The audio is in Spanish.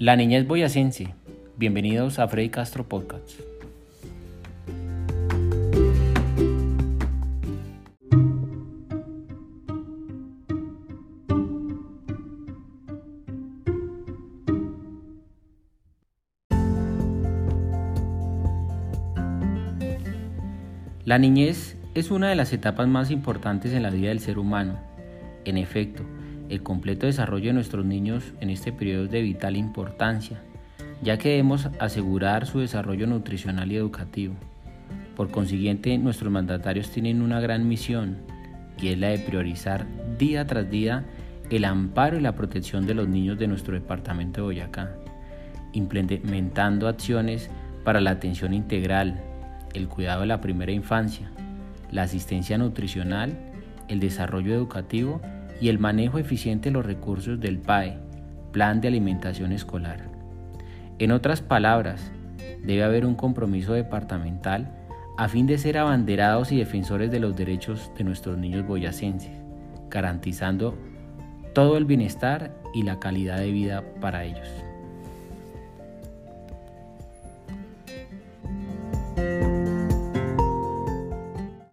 La niñez boyacense. Bienvenidos a Freddy Castro Podcast. La niñez es una de las etapas más importantes en la vida del ser humano. En efecto, el completo desarrollo de nuestros niños en este periodo es de vital importancia, ya que debemos asegurar su desarrollo nutricional y educativo. Por consiguiente, nuestros mandatarios tienen una gran misión, y es la de priorizar día tras día el amparo y la protección de los niños de nuestro departamento de Boyacá, implementando acciones para la atención integral, el cuidado de la primera infancia, la asistencia nutricional, el desarrollo educativo y el manejo eficiente de los recursos del PAE, Plan de Alimentación Escolar. En otras palabras, debe haber un compromiso departamental a fin de ser abanderados y defensores de los derechos de nuestros niños boyacenses, garantizando todo el bienestar y la calidad de vida para ellos.